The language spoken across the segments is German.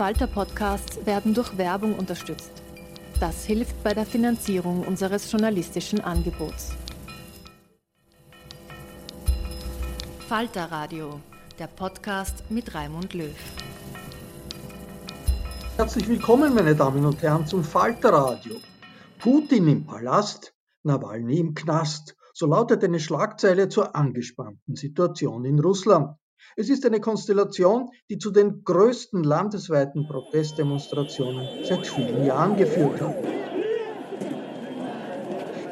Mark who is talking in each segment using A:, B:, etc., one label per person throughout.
A: Falter-Podcasts werden durch Werbung unterstützt. Das hilft bei der Finanzierung unseres journalistischen Angebots. Falter Radio, der Podcast mit Raimund Löw.
B: Herzlich willkommen, meine Damen und Herren, zum Falter Radio. Putin im Palast, Nawalny im Knast. So lautet eine Schlagzeile zur angespannten Situation in Russland. Es ist eine Konstellation, die zu den größten landesweiten Protestdemonstrationen seit vielen Jahren geführt hat.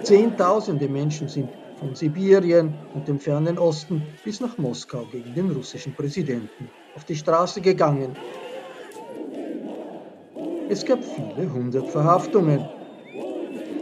B: Zehntausende Menschen sind von Sibirien und dem fernen Osten bis nach Moskau gegen den russischen Präsidenten auf die Straße gegangen. Es gab viele hundert Verhaftungen.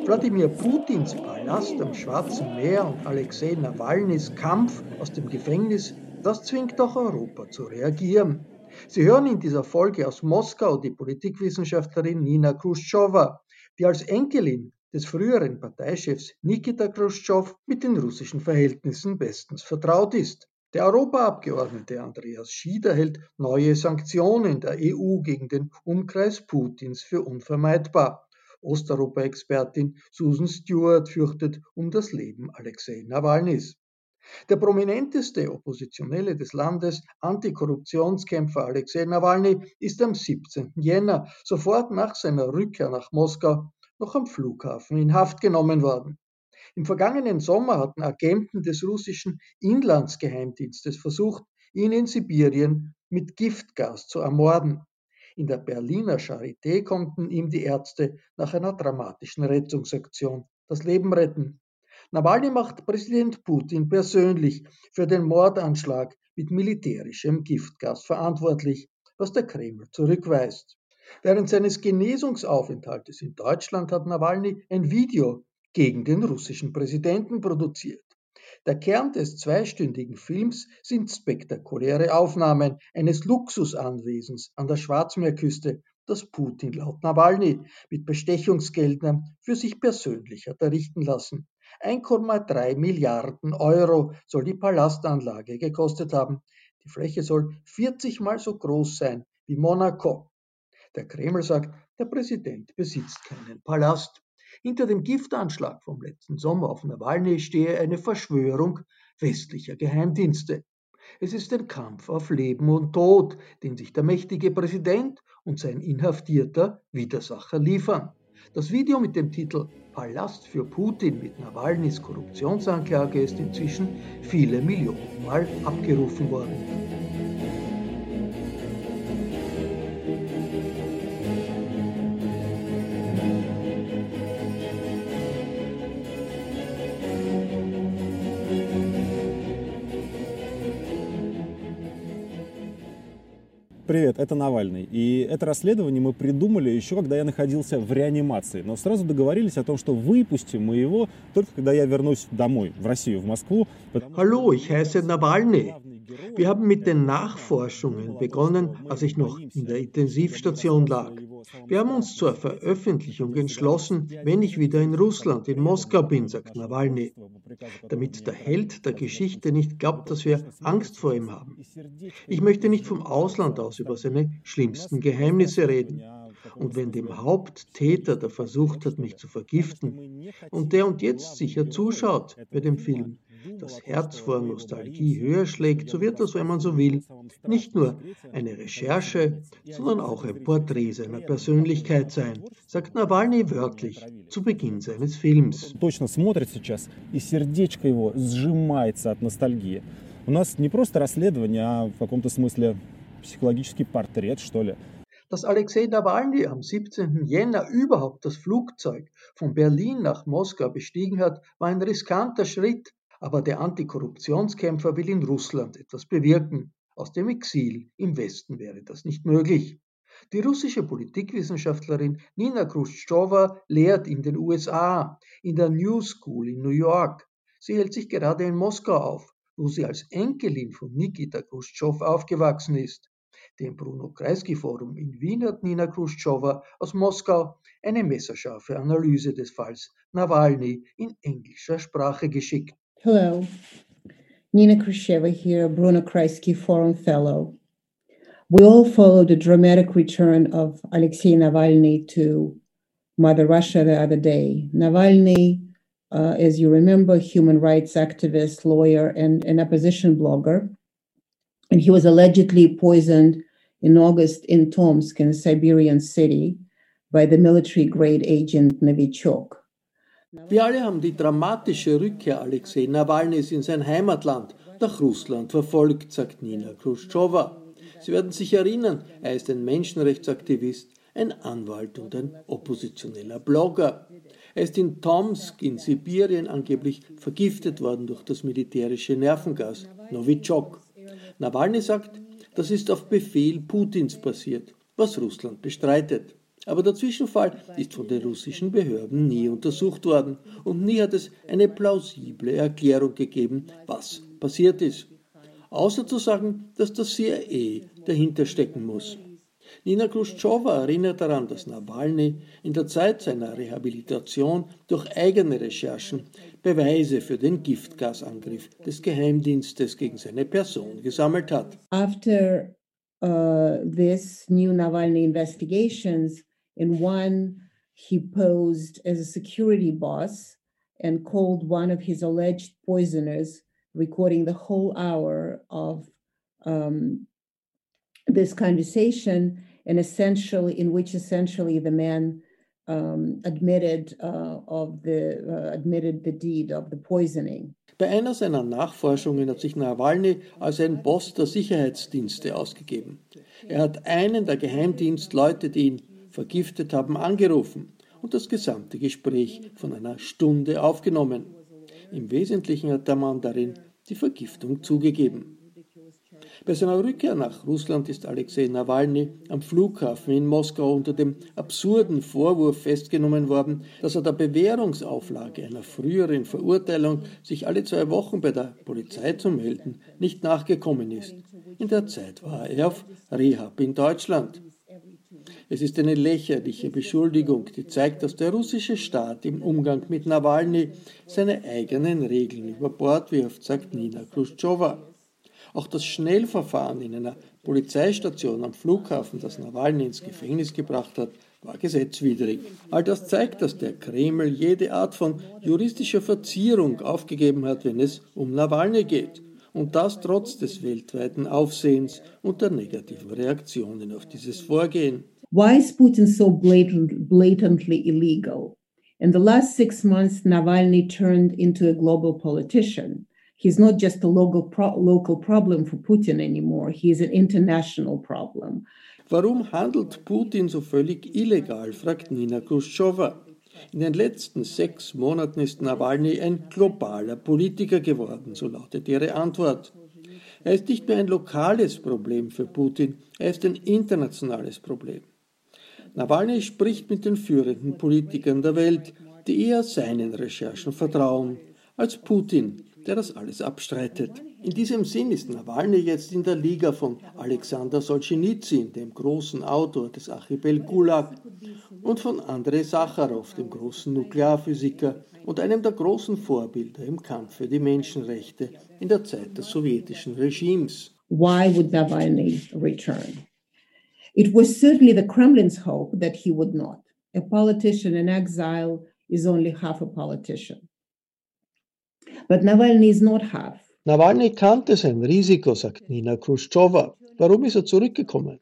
B: Wladimir Putins Palast am Schwarzen Meer und Alexei Nawalnys Kampf aus dem Gefängnis das zwingt auch Europa zu reagieren. Sie hören in dieser Folge aus Moskau die Politikwissenschaftlerin Nina Khrushcheva, die als Enkelin des früheren Parteichefs Nikita Khrushchev mit den russischen Verhältnissen bestens vertraut ist. Der Europaabgeordnete Andreas Schieder hält neue Sanktionen der EU gegen den Umkreis Putins für unvermeidbar. Osteuropa-Expertin Susan Stewart fürchtet um das Leben Alexei Nawalnys. Der prominenteste Oppositionelle des Landes, Antikorruptionskämpfer Alexei Nawalny, ist am 17. Jänner, sofort nach seiner Rückkehr nach Moskau, noch am Flughafen in Haft genommen worden. Im vergangenen Sommer hatten Agenten des russischen Inlandsgeheimdienstes versucht, ihn in Sibirien mit Giftgas zu ermorden. In der Berliner Charité konnten ihm die Ärzte nach einer dramatischen Rettungsaktion das Leben retten. Nawalny macht Präsident Putin persönlich für den Mordanschlag mit militärischem Giftgas verantwortlich, was der Kreml zurückweist. Während seines Genesungsaufenthaltes in Deutschland hat Nawalny ein Video gegen den russischen Präsidenten produziert. Der Kern des zweistündigen Films sind spektakuläre Aufnahmen eines Luxusanwesens an der Schwarzmeerküste, das Putin laut Nawalny mit Bestechungsgeldern für sich persönlich hat errichten lassen. 1,3 Milliarden Euro soll die Palastanlage gekostet haben. Die Fläche soll 40 mal so groß sein wie Monaco. Der Kreml sagt, der Präsident besitzt keinen Palast. Hinter dem Giftanschlag vom letzten Sommer auf Nawalny stehe eine Verschwörung westlicher Geheimdienste. Es ist ein Kampf auf Leben und Tod, den sich der mächtige Präsident und sein inhaftierter Widersacher liefern. Das Video mit dem Titel Palast für Putin mit Nawalnys Korruptionsanklage ist inzwischen viele Millionen Mal abgerufen worden.
C: Привет, это Навальный. И это расследование мы придумали еще, когда я находился в реанимации. Но сразу договорились о том, что выпустим мы его только когда я вернусь домой, в Россию, в Москву.
B: Ich heiße Nawalny. Wir haben mit den Nachforschungen begonnen, als ich noch in der Intensivstation lag. Wir haben uns zur Veröffentlichung entschlossen, wenn ich wieder in Russland, in Moskau bin, sagt Nawalny, damit der Held der Geschichte nicht glaubt, dass wir Angst vor ihm haben. Ich möchte nicht vom Ausland aus über seine schlimmsten Geheimnisse reden. Und wenn dem Haupttäter, der versucht hat, mich zu vergiften, und der und jetzt sicher zuschaut bei dem Film, das Herz vor Nostalgie höher schlägt, so wird das, wenn man so will, nicht nur eine Recherche, sondern auch ein Porträt seiner Persönlichkeit sein, sagt Nawalny wörtlich zu Beginn seines Films.
C: Точно смотрит сейчас, и сердечко его сжимается от ностальгии. У нас не просто расследование, а в каком-то смысле психологический портрет, что ли.
B: Dass Alexei Nawalny am 17. Jänner überhaupt das Flugzeug von Berlin nach Moskau bestiegen hat, war ein riskanter Schritt, aber der Antikorruptionskämpfer will in Russland etwas bewirken. Aus dem Exil im Westen wäre das nicht möglich. Die russische Politikwissenschaftlerin Nina Khrushcheva lehrt in den USA, in der New School in New York. Sie hält sich gerade in Moskau auf, wo sie als Enkelin von Nikita Khrushchev aufgewachsen ist. Dem Bruno Kreisky Forum in Wien hat Nina Khrushcheva aus Moskau eine messerscharfe Analyse des Falls Nawalny in englischer Sprache geschickt.
D: Hello, Nina Khrushcheva here, Bruno Kreisky Forum Fellow. We all followed the dramatic return of Alexei Navalny to Mother Russia the other day. Navalny, uh, as you remember, human rights activist, lawyer, and an opposition blogger. And he was allegedly poisoned in August in Tomsk, in a Siberian city, by the military grade agent Novichok.
B: Wir alle haben die dramatische Rückkehr Alexei Nawalnys in sein Heimatland, nach Russland, verfolgt, sagt Nina Khrushcheva. Sie werden sich erinnern, er ist ein Menschenrechtsaktivist, ein Anwalt und ein oppositioneller Blogger. Er ist in Tomsk in Sibirien angeblich vergiftet worden durch das militärische Nervengas Novichok. Nawalny sagt, das ist auf Befehl Putins passiert, was Russland bestreitet. Aber der Zwischenfall ist von den russischen Behörden nie untersucht worden und nie hat es eine plausible Erklärung gegeben, was passiert ist. Außer zu sagen, dass das CIA dahinter stecken muss. Nina Khrushcheva erinnert daran, dass Nawalny in der Zeit seiner Rehabilitation durch eigene Recherchen Beweise für den Giftgasangriff des Geheimdienstes gegen seine Person gesammelt hat.
D: After uh, this new Navalny investigations, in one he posed as a security boss and called one of his alleged poisoners, recording the whole hour of um, this conversation, and essentially in which essentially the man um, admitted uh, of the uh, admitted the deed of the poisoning.
B: Bei einer seiner Nachforschungen hat sich Nawalny als ein Boss der Sicherheitsdienste ausgegeben. Er hat einen der Geheimdienstleute, die ihn vergiftet haben, angerufen und das gesamte Gespräch von einer Stunde aufgenommen. Im Wesentlichen hat der Mann darin die Vergiftung zugegeben. Bei seiner Rückkehr nach Russland ist Alexei Nawalny am Flughafen in Moskau unter dem absurden Vorwurf festgenommen worden, dass er der Bewährungsauflage einer früheren Verurteilung, sich alle zwei Wochen bei der Polizei zu melden, nicht nachgekommen ist. In der Zeit war er auf Rehab in Deutschland. Es ist eine lächerliche Beschuldigung, die zeigt, dass der russische Staat im Umgang mit Nawalny seine eigenen Regeln über Bord wirft, sagt Nina Khrushcheva. Auch das Schnellverfahren in einer Polizeistation am Flughafen, das Nawalny ins Gefängnis gebracht hat, war gesetzwidrig. All das zeigt, dass der Kreml jede Art von juristischer Verzierung aufgegeben hat, wenn es um Nawalny geht. Und das trotz des weltweiten Aufsehens und der negativen Reaktionen auf dieses Vorgehen.
D: Why is Putin so blatant, blatantly illegal? In the last six months, Navalny turned into a global politician. He's not just a local, pro local problem for Putin anymore, he's an international problem.
B: Warum handelt Putin so völlig illegal, fragt Nina Khrushcheva. In den letzten sechs Monaten ist Nawalny ein globaler Politiker geworden, so lautet ihre Antwort. Er ist nicht mehr ein lokales Problem für Putin, er ist ein internationales Problem. Nawalny spricht mit den führenden Politikern der Welt, die eher seinen Recherchen vertrauen, als Putin, der das alles abstreitet. In diesem Sinn ist Nawalny jetzt in der Liga von Alexander Solzhenitsyn, dem großen Autor des Archipel Gulag, und von Andrei Sacharow, dem großen Nuklearphysiker und einem der großen Vorbilder im Kampf für die Menschenrechte in der Zeit des sowjetischen Regimes.
D: Why would Navalny return? It was certainly the Kremlin's hope that he would not. A politician in exile is only half a politician. But Navalny is not half.
B: Nawalny kannte sein Risiko, sagt Nina Khrushcheva. Warum ist er zurückgekommen?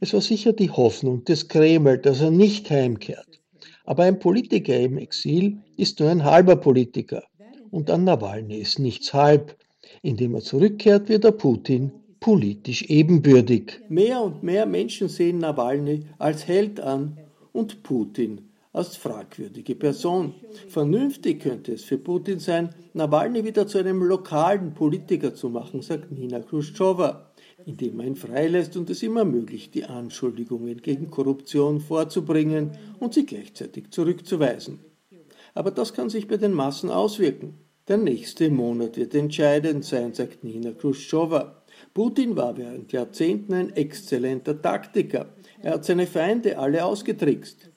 B: Es war sicher die Hoffnung des Kreml, dass er nicht heimkehrt. Aber ein Politiker im Exil ist nur ein halber Politiker. Und an Nawalny ist nichts halb. Indem er zurückkehrt, wird er Putin politisch ebenbürtig. Mehr und mehr Menschen sehen Nawalny als Held an und Putin als fragwürdige Person. Vernünftig könnte es für Putin sein, Nawalny wieder zu einem lokalen Politiker zu machen, sagt Nina Khrushcheva, indem er ihn freilässt und es ihm ermöglicht, die Anschuldigungen gegen Korruption vorzubringen und sie gleichzeitig zurückzuweisen. Aber das kann sich bei den Massen auswirken. Der nächste Monat wird entscheidend sein, sagt Nina Khrushcheva. Putin war während Jahrzehnten ein exzellenter Taktiker. Er hat seine Feinde alle ausgetrickst.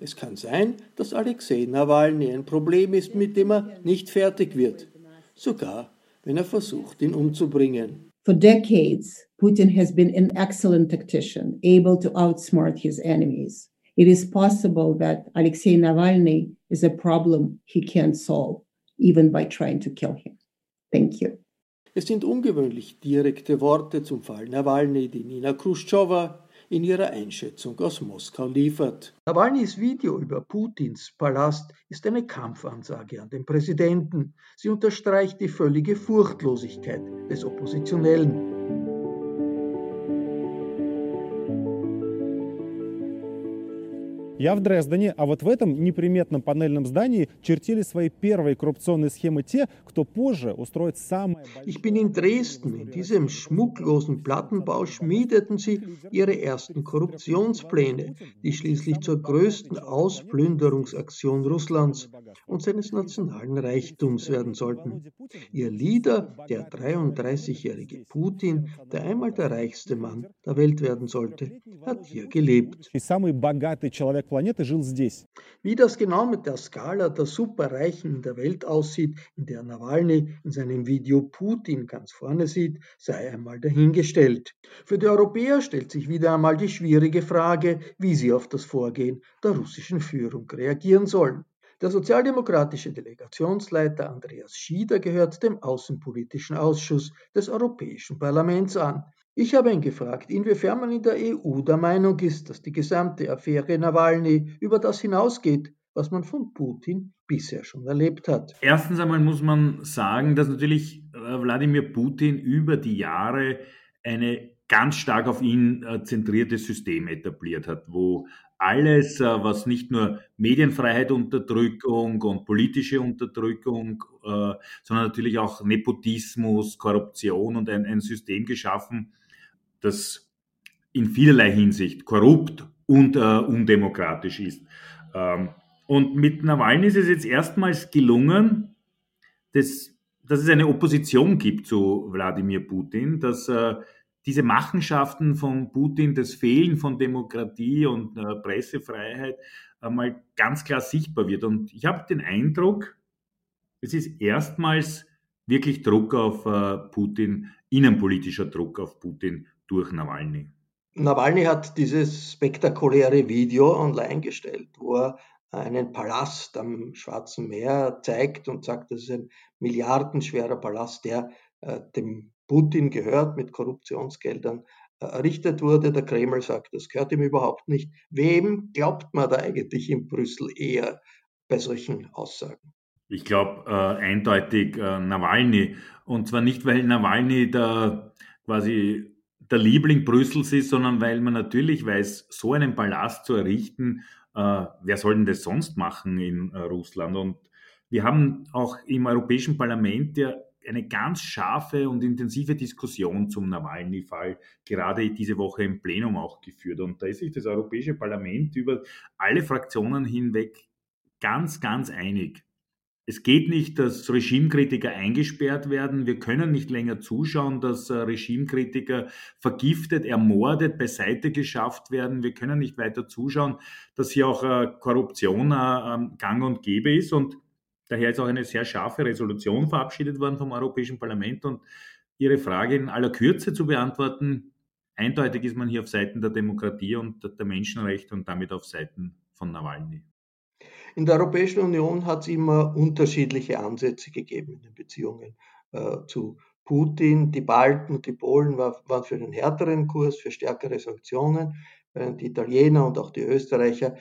B: Es kann sein, dass Alexei Nawalny ein Problem ist, mit dem er nicht fertig wird, sogar wenn er versucht, ihn umzubringen.
D: For decades, Putin has been an excellent tactician, able to outsmart his enemies. It is possible that Alexei Navalny is a problem he can't solve, even by trying to kill him. Thank you.
B: Es sind ungewöhnlich direkte Worte zum Fall Nawalny, die Nina Khrushcheva in ihrer Einschätzung aus Moskau liefert. Nawalnys Video über Putins Palast ist eine Kampfansage an den Präsidenten. Sie unterstreicht die völlige Furchtlosigkeit des Oppositionellen.
C: Я в Дрездене, а вот в этом неприметном панельном здании чертили свои первые коррупционные схемы те, кто позже устроит самое...
B: Ich bin in Dresden. In diesem schmucklosen Plattenbau schmiedeten sie ihre ersten Korruptionspläne, die schließlich zur größten Ausplünderungsaktion Russlands und seines nationalen Reichtums werden sollten. Ihr Leader, der 33-jährige Putin, der einmal der reichste Mann der Welt werden sollte, hat hier gelebt.
C: И самый богатый человек планеты жил здесь.
B: Wie das genau mit der Skala der Superreichen in der Welt aussieht, in der Nawalny in seinem Video Putin ganz vorne sieht, sei einmal dahingestellt. Für die Europäer stellt sich wieder einmal die schwierige Frage, wie sie auf das Vorgehen der russischen Führung reagieren sollen. Der sozialdemokratische Delegationsleiter Andreas Schieder gehört dem Außenpolitischen Ausschuss des Europäischen Parlaments an. Ich habe ihn gefragt, inwiefern man in der EU der Meinung ist, dass die gesamte Affäre Nawalny über das hinausgeht, was man von Putin bisher schon erlebt hat.
E: Erstens einmal muss man sagen, dass natürlich äh, Wladimir Putin über die Jahre eine ganz stark auf ihn äh, zentrierte System etabliert hat, wo alles, äh, was nicht nur Medienfreiheit, Unterdrückung und politische Unterdrückung, sondern natürlich auch Nepotismus, Korruption und ein, ein System geschaffen, das in vielerlei Hinsicht korrupt und äh, undemokratisch ist. Ähm, und mit Nawalny ist es jetzt erstmals gelungen, dass, dass es eine Opposition gibt zu Wladimir Putin, dass äh, diese Machenschaften von Putin, das Fehlen von Demokratie und äh, Pressefreiheit einmal ganz klar sichtbar wird. Und ich habe den Eindruck, es ist erstmals wirklich Druck auf äh, Putin, innenpolitischer Druck auf Putin durch Nawalny.
B: Nawalny hat dieses spektakuläre Video online gestellt, wo er einen Palast am Schwarzen Meer zeigt und sagt, das ist ein milliardenschwerer Palast, der äh, dem Putin gehört, mit Korruptionsgeldern äh, errichtet wurde. Der Kreml sagt, das gehört ihm überhaupt nicht. Wem glaubt man da eigentlich in Brüssel eher bei solchen Aussagen?
E: Ich glaube äh, eindeutig äh, Nawalny. Und zwar nicht, weil Nawalny da quasi der Liebling Brüssels ist, sondern weil man natürlich weiß, so einen Palast zu errichten, äh, wer soll denn das sonst machen in äh, Russland? Und wir haben auch im Europäischen Parlament ja eine ganz scharfe und intensive Diskussion zum Nawalny-Fall gerade diese Woche im Plenum auch geführt. Und da ist sich das Europäische Parlament über alle Fraktionen hinweg ganz, ganz einig. Es geht nicht, dass Regimekritiker eingesperrt werden. Wir können nicht länger zuschauen, dass äh, Regimekritiker vergiftet, ermordet, beiseite geschafft werden. Wir können nicht weiter zuschauen, dass hier auch äh, Korruption äh, gang und gäbe ist. Und daher ist auch eine sehr scharfe Resolution verabschiedet worden vom Europäischen Parlament. Und Ihre Frage in aller Kürze zu beantworten, eindeutig ist man hier auf Seiten der Demokratie und der Menschenrechte und damit auf Seiten von Nawalny.
B: In der Europäischen Union hat es immer unterschiedliche Ansätze gegeben in den Beziehungen äh, zu Putin. Die Balten und die Polen war, waren für einen härteren Kurs, für stärkere Sanktionen, während die Italiener und auch die Österreicher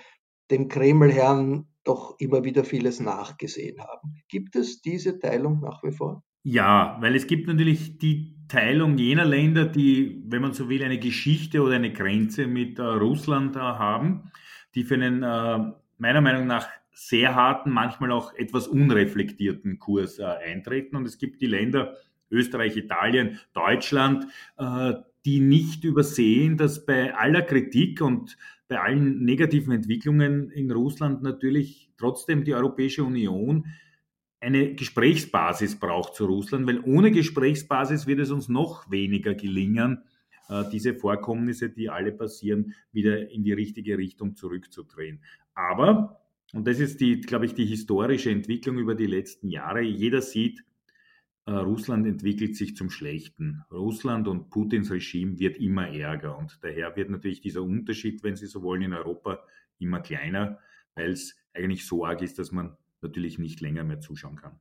B: dem Kremlherrn doch immer wieder vieles nachgesehen haben. Gibt es diese Teilung nach wie vor?
E: Ja, weil es gibt natürlich die Teilung jener Länder, die, wenn man so will, eine Geschichte oder eine Grenze mit äh, Russland äh, haben, die für einen äh, meiner Meinung nach sehr harten, manchmal auch etwas unreflektierten Kurs äh, eintreten. Und es gibt die Länder Österreich, Italien, Deutschland, äh, die nicht übersehen, dass bei aller Kritik und bei allen negativen Entwicklungen in Russland natürlich trotzdem die Europäische Union eine Gesprächsbasis braucht zu Russland, weil ohne Gesprächsbasis wird es uns noch weniger gelingen, äh, diese Vorkommnisse, die alle passieren, wieder in die richtige Richtung zurückzudrehen. Aber und das ist die, glaube ich, die historische Entwicklung über die letzten Jahre. Jeder sieht, äh, Russland entwickelt sich zum Schlechten. Russland und Putins Regime wird immer ärger und daher wird natürlich dieser Unterschied, wenn Sie so wollen, in Europa immer kleiner, weil es eigentlich so arg ist, dass man natürlich nicht länger mehr zuschauen kann.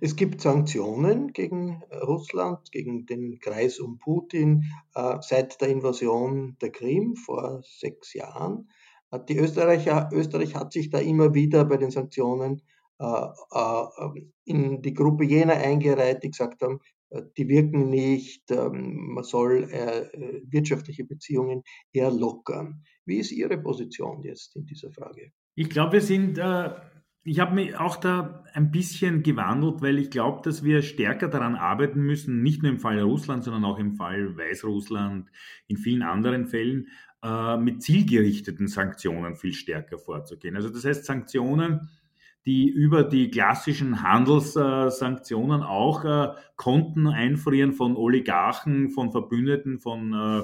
B: Es gibt Sanktionen gegen Russland, gegen den Kreis um Putin äh, seit der Invasion der Krim vor sechs Jahren. Äh, die Österreicher, Österreich hat sich da immer wieder bei den Sanktionen äh, äh, in die Gruppe jener eingereiht, die gesagt haben, äh, die wirken nicht, ähm, man soll wirtschaftliche Beziehungen eher lockern. Wie ist Ihre Position jetzt in dieser Frage?
E: Ich glaube, wir sind, ich habe mich auch da ein bisschen gewandelt, weil ich glaube, dass wir stärker daran arbeiten müssen, nicht nur im Fall Russland, sondern auch im Fall Weißrussland, in vielen anderen Fällen, mit zielgerichteten Sanktionen viel stärker vorzugehen. Also das heißt Sanktionen, die über die klassischen Handelssanktionen auch äh, Konten einfrieren von Oligarchen, von Verbündeten, von äh,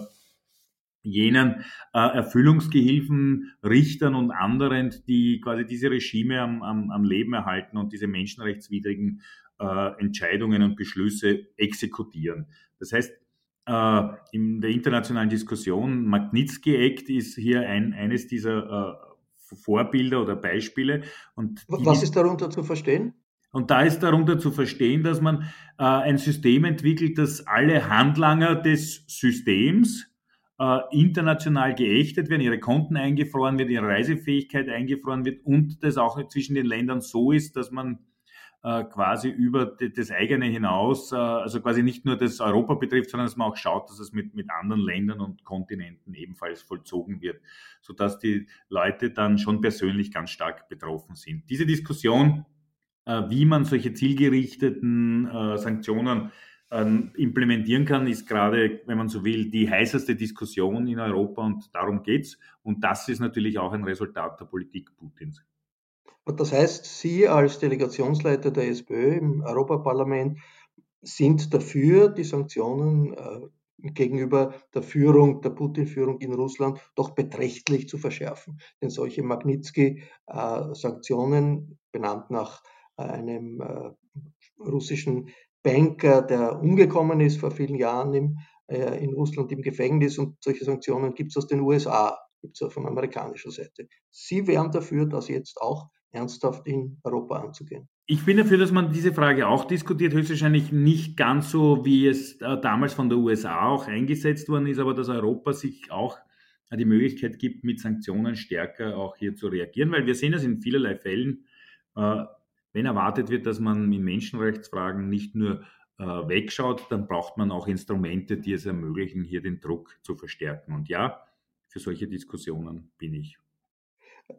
E: jenen äh, Erfüllungsgehilfen, Richtern und anderen, die quasi diese Regime am, am, am Leben erhalten und diese menschenrechtswidrigen Entscheidungen und Beschlüsse exekutieren. Das heißt, in der internationalen Diskussion, Magnitsky-Act ist hier ein, eines dieser Vorbilder oder Beispiele. Und
B: Was ist darunter zu verstehen?
E: Und da ist darunter zu verstehen, dass man äh, ein System entwickelt, das alle Handlanger des Systems äh, international geächtet werden, ihre Konten eingefroren werden, ihre Reisefähigkeit eingefroren wird und das auch zwischen den Ländern so ist, dass man äh, quasi über das eigene hinaus, äh, also quasi nicht nur das Europa betrifft, sondern dass man auch schaut, dass es mit, mit anderen Ländern und Kontinenten ebenfalls vollzogen wird, sodass die Leute dann schon persönlich ganz stark betroffen sind. Diese Diskussion, äh, wie man solche zielgerichteten Sanktionen ähm, implementieren kann, ist gerade, wenn man so will, die heißeste Diskussion in Europa und darum geht's. Und das ist natürlich auch ein Resultat der Politik Putins.
B: Das heißt, Sie als Delegationsleiter der SPÖ im Europaparlament sind dafür, die Sanktionen äh, gegenüber der Führung, der Putin-Führung in Russland doch beträchtlich zu verschärfen. Denn solche Magnitsky-Sanktionen, benannt nach einem äh, russischen Banker, der umgekommen ist vor vielen Jahren im, äh, in Russland im Gefängnis und solche Sanktionen gibt es aus den USA, gibt es auch von amerikanischer Seite. Sie wären dafür, dass jetzt auch ernsthaft in Europa anzugehen.
E: Ich bin dafür, dass man diese Frage auch diskutiert, höchstwahrscheinlich nicht ganz so, wie es äh, damals von der USA auch eingesetzt worden ist, aber dass Europa sich auch die Möglichkeit gibt, mit Sanktionen stärker auch hier zu reagieren, weil wir sehen das in vielerlei Fällen, äh, wenn erwartet wird, dass man in Menschenrechtsfragen nicht nur wegschaut, dann braucht man auch Instrumente, die es ermöglichen, hier den Druck zu verstärken. Und ja, für solche Diskussionen bin ich.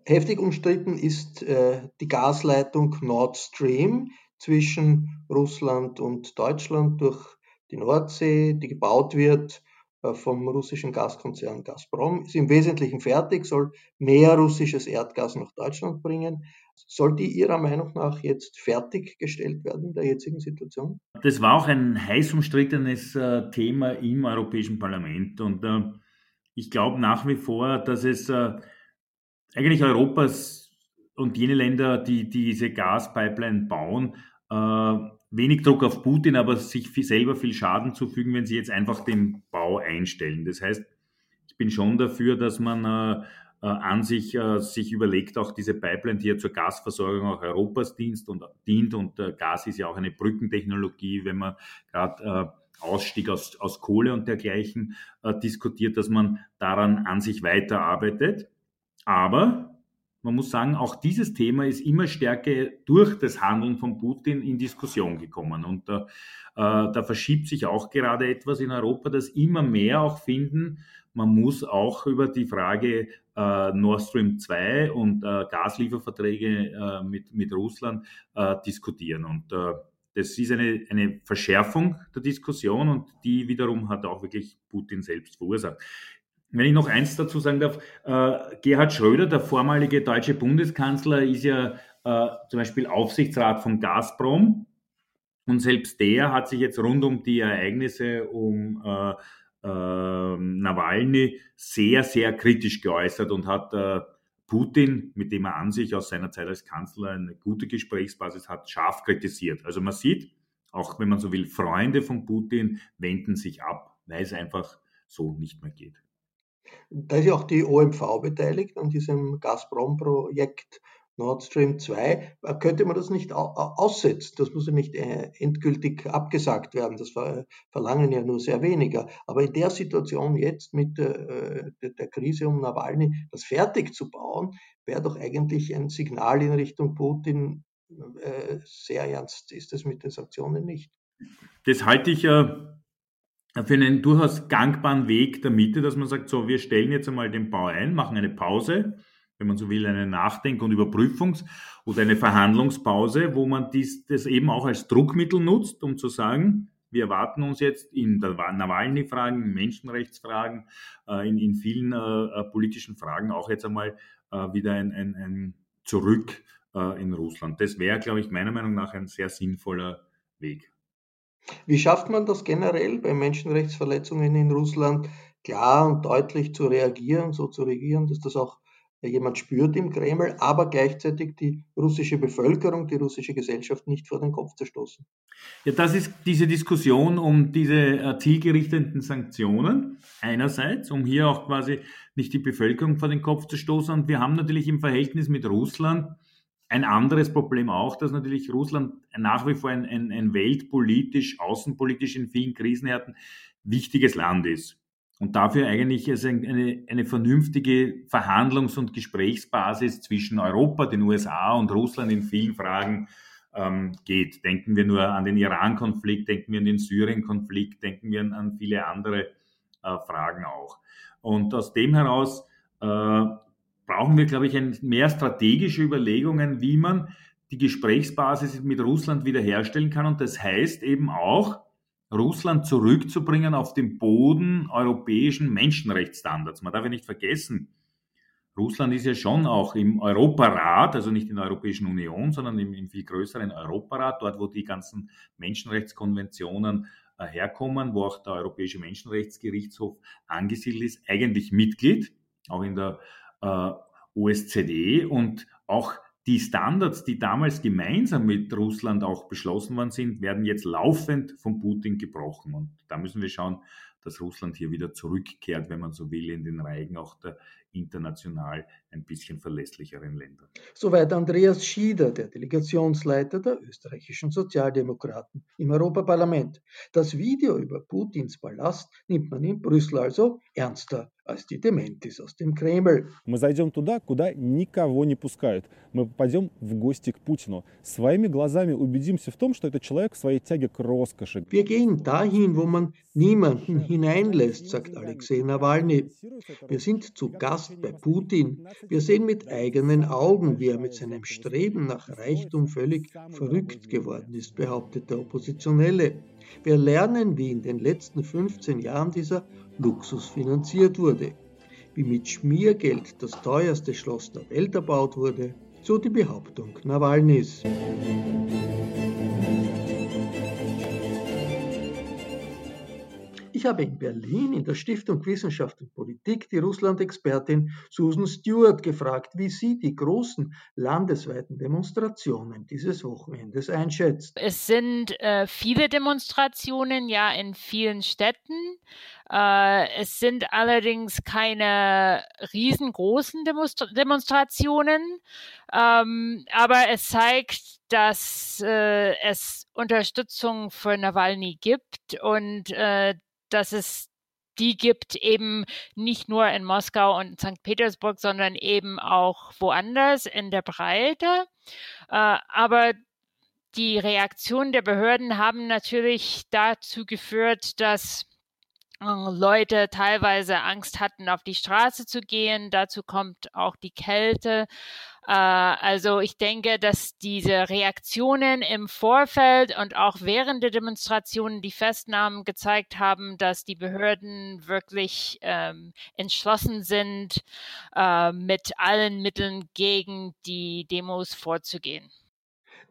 B: Heftig umstritten ist äh, die Gasleitung Nord Stream zwischen Russland und Deutschland durch die Nordsee, die gebaut wird äh, vom russischen Gaskonzern Gazprom. Ist im Wesentlichen fertig, soll mehr russisches Erdgas nach Deutschland bringen. Soll die Ihrer Meinung nach jetzt fertiggestellt werden in der jetzigen Situation?
E: Das war auch ein heiß umstrittenes äh, Thema im Europäischen Parlament und äh, ich glaube nach wie vor, dass es äh, eigentlich Europas und jene Länder, die, diese Gaspipeline bauen, wenig Druck auf Putin, aber sich selber viel Schaden zufügen, wenn sie jetzt einfach den Bau einstellen. Das heißt, ich bin schon dafür, dass man an sich äh, sich überlegt, auch diese Pipeline, die ja zur Gasversorgung auch Europas dient und, dient und äh, Gas ist ja auch eine Brückentechnologie, wenn man gerade äh, Ausstieg aus, aus Kohle und dergleichen äh, diskutiert, dass man daran an sich weiterarbeitet. Aber man muss sagen, auch dieses Thema ist immer stärker durch das Handeln von Putin in Diskussion gekommen. Und äh, da verschiebt sich auch gerade etwas in Europa, dass immer mehr auch finden, man muss auch über die Frage äh, Nord Stream 2 und äh, Gaslieferverträge äh, mit, mit Russland äh, diskutieren. Und äh, das ist eine, eine Verschärfung der Diskussion und die wiederum hat auch wirklich Putin selbst verursacht. Wenn ich noch eins dazu sagen darf, äh, Gerhard Schröder, der vormalige deutsche Bundeskanzler, ist ja zum Beispiel Aufsichtsrat von Gazprom. Und selbst der hat sich jetzt rund um die Ereignisse um äh, Nawalny sehr, sehr kritisch geäußert und hat äh, Putin, mit dem er an sich aus seiner Zeit als Kanzler eine gute Gesprächsbasis hat, scharf kritisiert. Also man sieht, auch wenn man so will, Freunde von Putin wenden sich ab, weil es einfach so nicht mehr geht.
B: Da ist ja auch die OMV beteiligt an diesem Gazprom-Projekt Nord Stream 2. Könnte man das nicht aussetzen? Das muss ja nicht äh, endgültig abgesagt werden. Das verlangen ja nur sehr weniger. Aber in der Situation jetzt mit äh, der Krise um Nawalny, das fertig zu bauen, wäre doch eigentlich ein Signal in Richtung Putin, äh, sehr ernst ist es mit den Sanktionen nicht.
E: Das halte ich ja für einen durchaus gangbaren Weg der Mitte, dass man sagt, so, wir stellen jetzt einmal den Bau ein, machen eine Pause, wenn man so will, eine Nachdenk- und Überprüfungs- oder eine Verhandlungspause, wo man dies, das eben auch als Druckmittel nutzt, um zu sagen, wir erwarten uns jetzt in der Nawalny-Fragen, in Menschenrechtsfragen, äh, in, in vielen äh, äh, politischen Fragen auch jetzt einmal äh, wieder ein, ein, ein Zurück äh, in Russland. Das wäre, glaube ich, meiner Meinung nach ein sehr sinnvoller Weg.
B: Wie schafft man das generell bei Menschenrechtsverletzungen in Russland klar und deutlich zu reagieren, so zu reagieren, dass das auch jemand spürt im Kreml, aber gleichzeitig die russische Bevölkerung, die russische Gesellschaft nicht vor den Kopf zu stoßen?
E: Ja, das ist diese Diskussion um diese äh, zielgerichteten Sanktionen einerseits, um hier auch quasi nicht die Bevölkerung vor den Kopf zu stoßen. Und wir haben natürlich im Verhältnis mit Russland ein anderes Problem auch, dass natürlich Russland nach wie vor ein, ein, ein weltpolitisch, außenpolitisch in vielen Krisenhärten wichtiges Land ist. Und dafür eigentlich also eine, eine vernünftige Verhandlungs- und Gesprächsbasis zwischen Europa, den USA und Russland in vielen Fragen ähm, geht. Denken wir nur an den Iran-Konflikt, denken wir an den Syrien-Konflikt, denken wir an, viele andere äh, Fragen auch. Und aus dem heraus äh, brauchen wir, glaube ich, ein, mehr strategische Überlegungen, wie man die Gesprächsbasis mit Russland wiederherstellen kann. Und das heißt eben auch, Russland zurückzubringen auf den Boden europäischen Menschenrechtsstandards. Man darf ja nicht vergessen, Russland ist ja schon auch im Europarat, also nicht in der Europäischen Union, sondern im, im viel größeren Europarat, dort wo die ganzen Menschenrechtskonventionen äh, herkommen, wo auch der Europäische Menschenrechtsgerichtshof angesiedelt ist, eigentlich Mitglied, auch in der äh, OSZE und auch die Standards, die damals gemeinsam mit Russland auch beschlossen worden sind, werden jetzt laufend von Putin gebrochen. Und da müssen wir schauen, dass Russland hier wieder zurückkehrt, wenn man so will, in den Reigen auch der international ein bisschen verlässlicheren Länder.
B: Soweit Andreas Schieder, der Delegationsleiter der österreichischen Sozialdemokraten im Europaparlament. Das Video über Putins Palast nimmt man in Brüssel also ernster als die Dementis aus dem Kreml.
C: Мы зайдем туда, куда никого не пускают. Мы попадем в гости к Путину. Своими глазами убедимся в том, что этот человек в своей тяге к роскоши.
B: Wir gehen dahin, wo man niemanden hineinlässt, sagt Alexei Nawalny. Wir sind zu Gast bei Putin. Wir sehen mit eigenen Augen, wie er mit seinem Streben nach Reichtum völlig verrückt geworden ist, behauptet der Oppositionelle. Wir lernen, wie in den letzten 15 Jahren dieser Luxus finanziert wurde, wie mit Schmiergeld das teuerste Schloss der Welt erbaut wurde, so die Behauptung Nawalnys. Ich habe in Berlin in der Stiftung Wissenschaft und Politik die Russland-Expertin Susan Stewart gefragt, wie sie die großen landesweiten Demonstrationen dieses Wochenendes einschätzt.
F: Es sind äh, viele Demonstrationen, ja, in vielen Städten. Äh, es sind allerdings keine riesengroßen Demonstra Demonstrationen, ähm, aber es zeigt, dass äh, es Unterstützung für Nawalny gibt und äh, dass es die gibt eben nicht nur in Moskau und St. Petersburg, sondern eben auch woanders in der Breite. Äh, aber die Reaktionen der Behörden haben natürlich dazu geführt, dass Leute teilweise Angst hatten, auf die Straße zu gehen. Dazu kommt auch die Kälte. Äh, also ich denke, dass diese Reaktionen im Vorfeld und auch während der Demonstrationen die Festnahmen gezeigt haben, dass die Behörden wirklich ähm, entschlossen sind, äh, mit allen Mitteln gegen die Demos vorzugehen.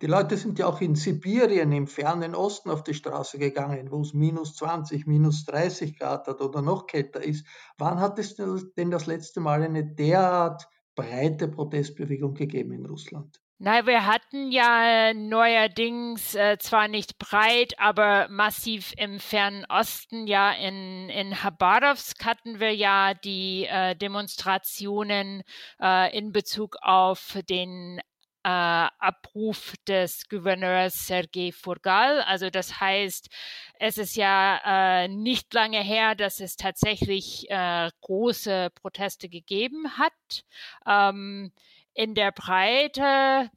B: Die Leute sind ja auch in Sibirien, im fernen Osten auf die Straße gegangen, wo es minus 20, minus 30 Grad hat oder noch kälter ist. Wann hat es denn das letzte Mal eine derart breite Protestbewegung gegeben in Russland.
F: Nein, wir hatten ja neuerdings äh, zwar nicht breit, aber massiv im Fernen Osten, ja in, in Habarovsk hatten wir ja die äh, Demonstrationen äh, in Bezug auf den äh, Abruf des Gouverneurs Sergei Furgal. Also das heißt, es ist ja äh, nicht lange her, dass es tatsächlich äh, große Proteste gegeben hat. Ähm, in der Breite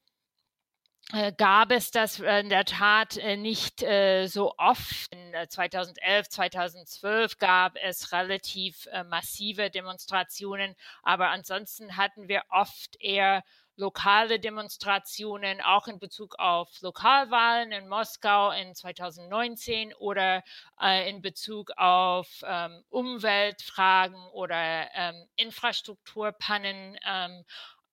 F: äh, gab es das in der Tat äh, nicht äh, so oft. In 2011, 2012 gab es relativ massive Demonstrationen, aber ansonsten hatten wir oft eher lokale Demonstrationen, auch in Bezug auf Lokalwahlen in Moskau in 2019 oder äh, in Bezug auf ähm, Umweltfragen oder ähm, Infrastrukturpannen. Ähm,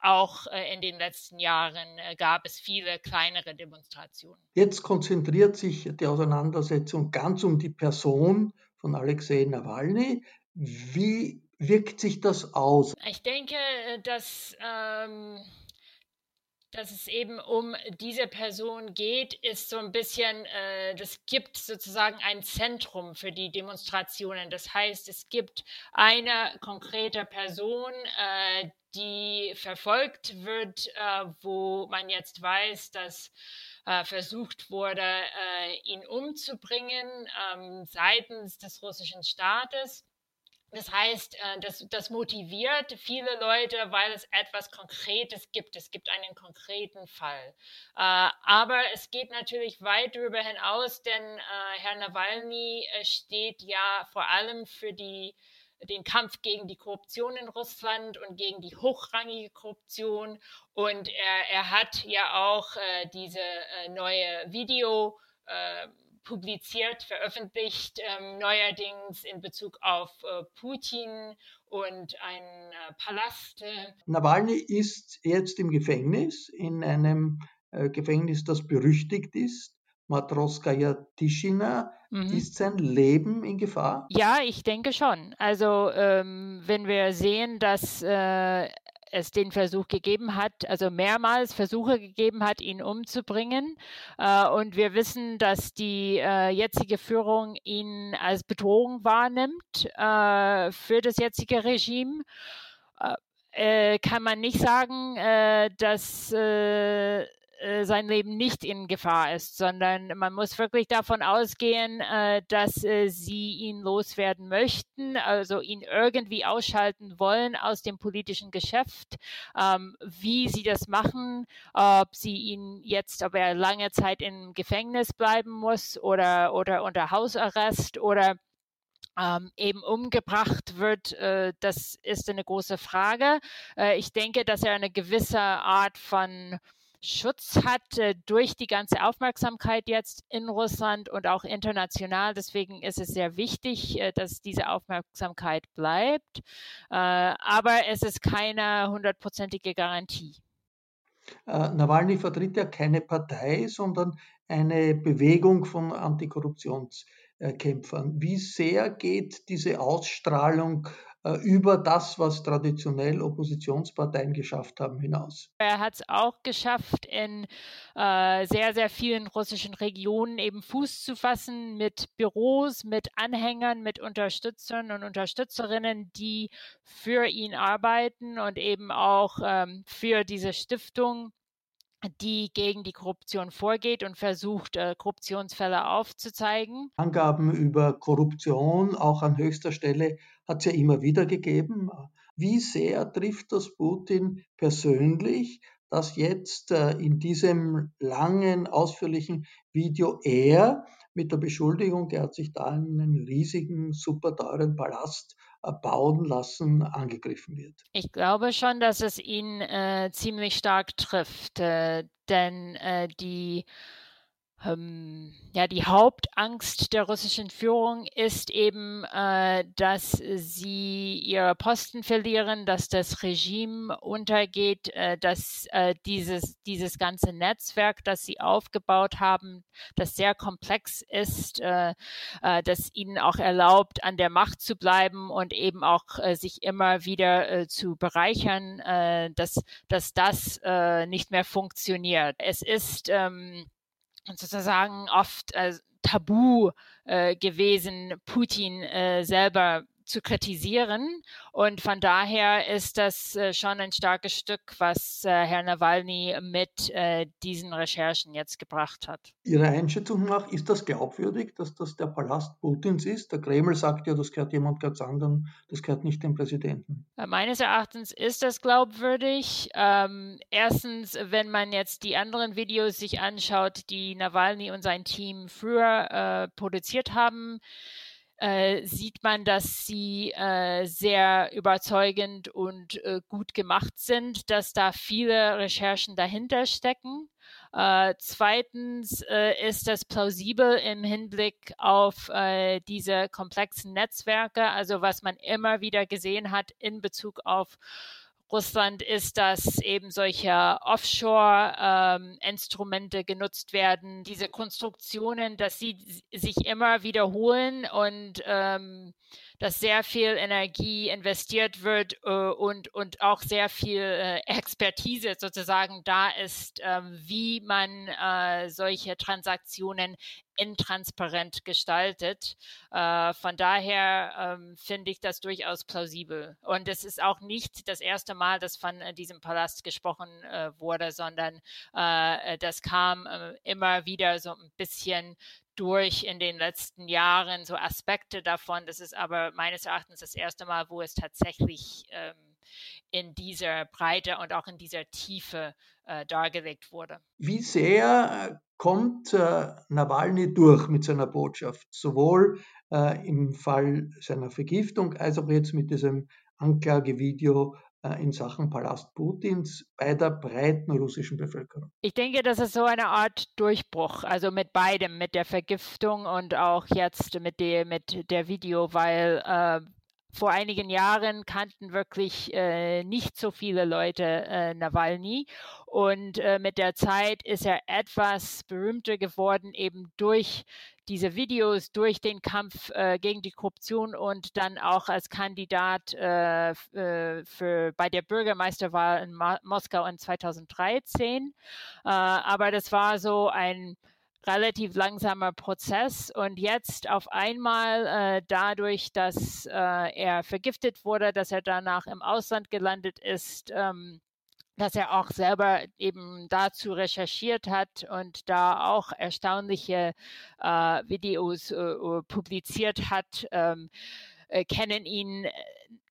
F: auch äh, in den letzten Jahren äh, gab es viele kleinere Demonstrationen.
B: Jetzt konzentriert sich die Auseinandersetzung ganz um die Person von Alexei Nawalny. Wie wirkt sich das aus?
F: Ich denke, dass ähm, dass es eben um diese Person geht, ist so ein bisschen, äh, das gibt sozusagen ein Zentrum für die Demonstrationen. Das heißt, es gibt eine konkrete Person, äh, die verfolgt wird, äh, wo man jetzt weiß, dass äh, versucht wurde, äh, ihn umzubringen ähm, seitens des russischen Staates. Das heißt, äh, das, das motiviert viele Leute, weil es etwas Konkretes gibt. Es gibt einen konkreten Fall. Äh, aber es geht natürlich weit darüber hinaus, denn äh, Herr Nawalny steht ja vor allem für die, den Kampf gegen die Korruption in Russland und gegen die hochrangige Korruption. Und er, er hat ja auch diese neue Video publiziert, veröffentlicht, ähm, neuerdings in Bezug auf äh, Putin und einen äh, Palast. Äh.
B: Nawalny ist jetzt im Gefängnis, in einem äh, Gefängnis, das berüchtigt ist. Matroskaya Tischina. Mhm. Ist sein Leben in Gefahr?
F: Ja, ich denke schon. Also ähm, wenn wir sehen, dass äh, es den Versuch gegeben hat, also mehrmals Versuche gegeben hat, ihn umzubringen. Äh, und wir wissen, dass die äh, jetzige Führung ihn als Bedrohung wahrnimmt äh, für das jetzige Regime. Äh, kann man nicht sagen, äh, dass äh, sein Leben nicht in Gefahr ist, sondern man muss wirklich davon ausgehen, äh, dass äh, sie ihn loswerden möchten, also ihn irgendwie ausschalten wollen aus dem politischen Geschäft. Ähm, wie sie das machen, ob sie ihn jetzt, ob er lange Zeit im Gefängnis bleiben muss oder, oder unter Hausarrest oder ähm, eben umgebracht wird, äh, das ist eine große Frage. Äh, ich denke, dass er eine gewisse Art von Schutz hat äh, durch die ganze Aufmerksamkeit jetzt in Russland und auch international. Deswegen ist es sehr wichtig, äh, dass diese Aufmerksamkeit bleibt. Äh, aber es ist keine hundertprozentige Garantie.
B: Nawalny vertritt ja keine Partei, sondern eine Bewegung von Antikorruptionskämpfern. Wie sehr geht diese Ausstrahlung äh, über das, was traditionell Oppositionsparteien geschafft haben, hinaus.
F: Er hat es auch geschafft, in äh, sehr, sehr vielen russischen Regionen eben Fuß zu fassen mit Büros, mit Anhängern, mit Unterstützern und Unterstützerinnen, die für ihn arbeiten und eben auch ähm, für diese Stiftung die gegen die Korruption vorgeht und versucht, äh, Korruptionsfälle aufzuzeigen.
B: Angaben über Korruption, auch an höchster Stelle, hat es ja immer wieder gegeben. Wie sehr trifft das Putin persönlich, dass jetzt äh, in diesem langen, ausführlichen Video er mit der Beschuldigung, er hat sich da einen riesigen, super teuren Palast bauen lassen, angegriffen wird.
F: Ich glaube schon, dass es ihn äh, ziemlich stark trifft, äh, denn äh, die ja, die Hauptangst der russischen Führung ist eben, äh, dass sie ihre Posten verlieren, dass das Regime untergeht, äh, dass äh, dieses, dieses ganze Netzwerk, das sie aufgebaut haben, das sehr komplex ist, äh, äh, das ihnen auch erlaubt, an der Macht zu bleiben und eben auch äh, sich immer wieder zu bereichern, dass, dass das nicht mehr funktioniert. Es ist ähm, sozusagen oft äh, tabu äh, gewesen, Putin äh, selber zu kritisieren. Und von daher ist das äh, schon ein starkes Stück, was äh, Herr Nawalny mit äh, diesen Recherchen jetzt gebracht hat.
B: Ihrer Einschätzung nach ist das glaubwürdig, dass das der Palast Putins ist? Der Kreml sagt ja, das gehört jemand ganz anderen, das gehört nicht dem Präsidenten.
F: Meines Erachtens ist das glaubwürdig. Ähm, erstens, wenn man jetzt die anderen Videos sich anschaut, die Nawalny und sein Team früher produziert haben, äh, sieht man, dass sie äh, sehr überzeugend und äh, gut gemacht sind, dass da viele Recherchen dahinter stecken. Äh, zweitens äh, ist das plausibel im Hinblick auf äh, diese komplexen Netzwerke, also was man immer wieder gesehen hat in Bezug auf Russland ist, dass eben solche Offshore-Instrumente ähm, genutzt werden, diese Konstruktionen, dass sie sich immer wiederholen und ähm, dass sehr viel Energie investiert wird äh, und, und auch sehr viel äh, Expertise sozusagen da ist, äh, wie man äh, solche Transaktionen intransparent gestaltet. Äh, von daher ähm, finde ich das durchaus plausibel. Und es ist auch nicht das erste Mal, dass von äh, diesem Palast gesprochen wurde, sondern das kam immer wieder so ein bisschen durch in den letzten Jahren so Aspekte davon. Das ist aber meines Erachtens das erste Mal, wo es tatsächlich ähm, in dieser Breite und auch in dieser Tiefe äh, dargelegt wurde.
B: Wie sehr äh, kommt äh, Nawalny durch mit seiner Botschaft, sowohl äh, im Fall seiner Vergiftung als auch jetzt mit diesem Anklagevideo in Sachen Palast Putins bei der breiten russischen Bevölkerung?
F: Ich denke, das ist so eine Art Durchbruch, also mit beidem, mit der Vergiftung und auch jetzt mit der, mit der Video, weil äh, vor einigen Jahren kannten wirklich äh, nicht so viele Leute äh, Nawalny und äh, mit der Zeit ist er etwas berühmter geworden, eben durch diese Videos durch den Kampf äh, gegen die Korruption und dann auch als Kandidat äh, äh für, bei der Bürgermeisterwahl in Ma Moskau in 2013. Äh, aber das war so ein relativ langsamer Prozess und jetzt auf einmal äh, dadurch, dass äh, er vergiftet wurde, dass er danach im Ausland gelandet ist, ähm, dass er auch selber eben dazu recherchiert hat und da auch erstaunliche äh, Videos äh, äh publiziert hat, ähm, äh, kennen ihn äh,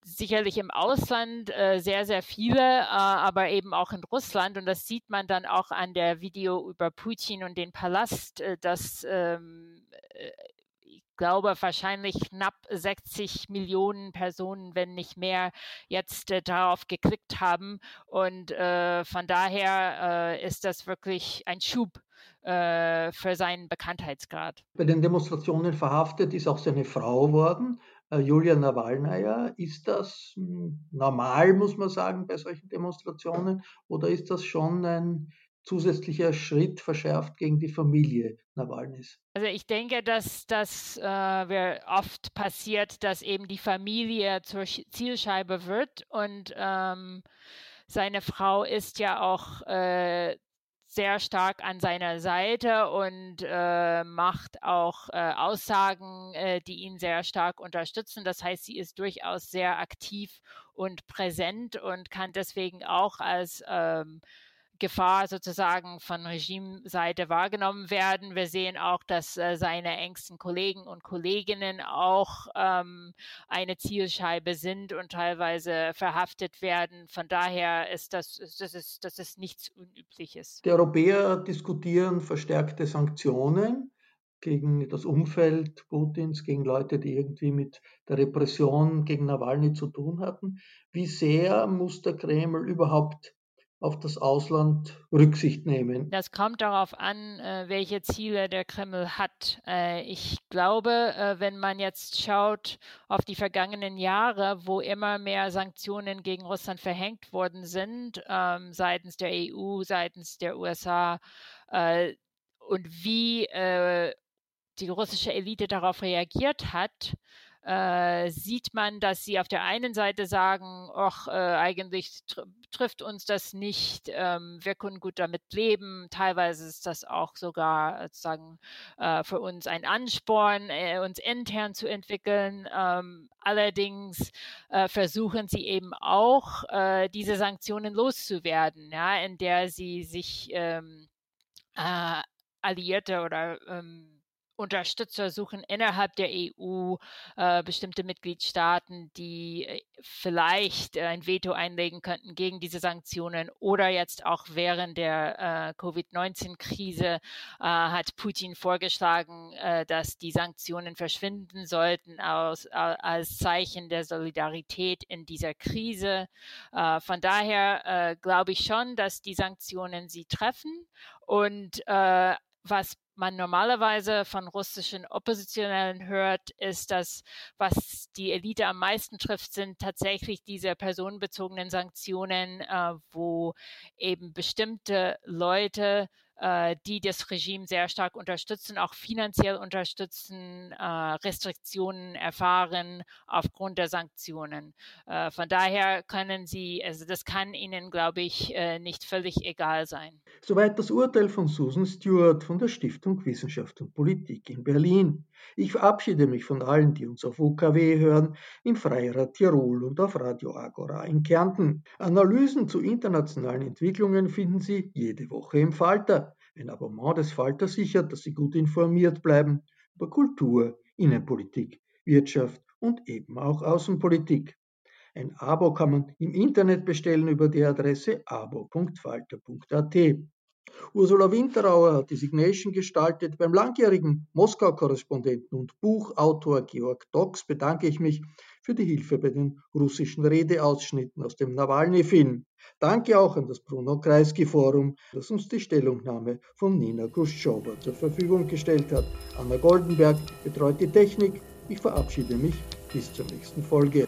F: sicherlich im Ausland äh, sehr, sehr viele, äh, aber eben auch in Russland. Und das sieht man dann auch an der Video über Putin und den Palast, äh, dass ähm, glaube, wahrscheinlich knapp 60 Millionen Personen, wenn nicht mehr, jetzt äh, darauf geklickt haben. Und äh, von daher äh, ist das wirklich ein Schub äh, für seinen Bekanntheitsgrad.
B: Bei den Demonstrationen verhaftet ist auch seine Frau worden. Äh, Julia Nawalnaja. Ist das hm, normal, muss man sagen, bei solchen Demonstrationen? Oder ist das schon ein zusätzlicher Schritt verschärft gegen die Familie Nawalnys?
F: Also ich denke, dass das äh, oft passiert, dass eben die Familie zur Zielscheibe wird und ähm, seine Frau ist ja auch äh, sehr stark an seiner Seite und äh, macht auch äh, Aussagen, äh, die ihn sehr stark unterstützen. Das heißt, sie ist durchaus sehr aktiv und präsent und kann deswegen auch als ähm, Gefahr sozusagen von Regimeseite wahrgenommen werden. Wir sehen auch, dass äh, seine engsten Kollegen und Kolleginnen auch ähm, eine Zielscheibe sind und teilweise verhaftet werden. Von daher ist das, das, ist, das ist nichts Unübliches.
B: Die Europäer diskutieren verstärkte Sanktionen gegen das Umfeld Putins, gegen Leute, die irgendwie mit der Repression gegen Nawalny zu tun hatten. Wie sehr muss der Kreml überhaupt auf das Ausland Rücksicht nehmen.
F: Das kommt darauf an, äh, welche Ziele der Kreml hat. Äh, ich glaube, äh, wenn man jetzt schaut auf die vergangenen Jahre, wo immer mehr Sanktionen gegen Russland verhängt worden sind, ähm, seitens der EU, seitens der USA, und wie die russische Elite darauf reagiert hat, äh, sieht man, dass sie auf der einen Seite sagen, ach, äh, eigentlich tr trifft uns das nicht, ähm, wir können gut damit leben. Teilweise ist das auch sogar sozusagen äh, für uns ein Ansporn, äh, uns intern zu entwickeln. Ähm, allerdings äh, versuchen sie eben auch, äh, diese Sanktionen loszuwerden, ja, in der sie sich ähm, Alliierte oder ähm, Unterstützer suchen innerhalb der EU äh, bestimmte Mitgliedstaaten, die äh, vielleicht äh, ein Veto einlegen könnten gegen diese Sanktionen oder jetzt auch während der äh, Covid-19-Krise äh, hat Putin vorgeschlagen, äh, dass die Sanktionen verschwinden sollten aus, als Zeichen der Solidarität in dieser Krise. von daher glaube ich schon, dass die Sanktionen sie treffen und was man normalerweise von russischen Oppositionellen hört, ist, dass was die Elite am meisten trifft, sind tatsächlich diese personenbezogenen Sanktionen, äh, wo eben bestimmte Leute äh, die das Regime sehr stark unterstützen, auch finanziell unterstützen, äh, Restriktionen erfahren aufgrund der Sanktionen. Äh, von daher können sie, also das kann ihnen, glaube ich, nicht völlig egal sein.
B: Soweit das Urteil von Susan Stewart von der Stiftung Wissenschaft und Politik in Berlin. Ich verabschiede mich von allen, die uns auf UKW hören, im Freirad Tirol und auf Radio Agora in Kärnten. Analysen zu internationalen Entwicklungen finden Sie jede Woche im Falter. Ein Abonnement des Falter sichert, dass Sie gut informiert bleiben über Kultur, Innenpolitik, Wirtschaft und eben auch Außenpolitik. Ein Abo kann man im Internet bestellen über die Adresse abo.falter.at. Ursula Winterauer hat die Signation gestaltet. Beim langjährigen Moskau-Korrespondenten und Buchautor Georg Dox bedanke ich mich für die Hilfe bei den russischen Redeausschnitten aus dem Nawalny-Film. Danke auch an das Bruno Kreisky Forum, das uns die Stellungnahme von Nina Khrushcheva zur Verfügung gestellt hat. Anna Goldenberg betreut die Technik. Ich verabschiede mich bis zur nächsten Folge.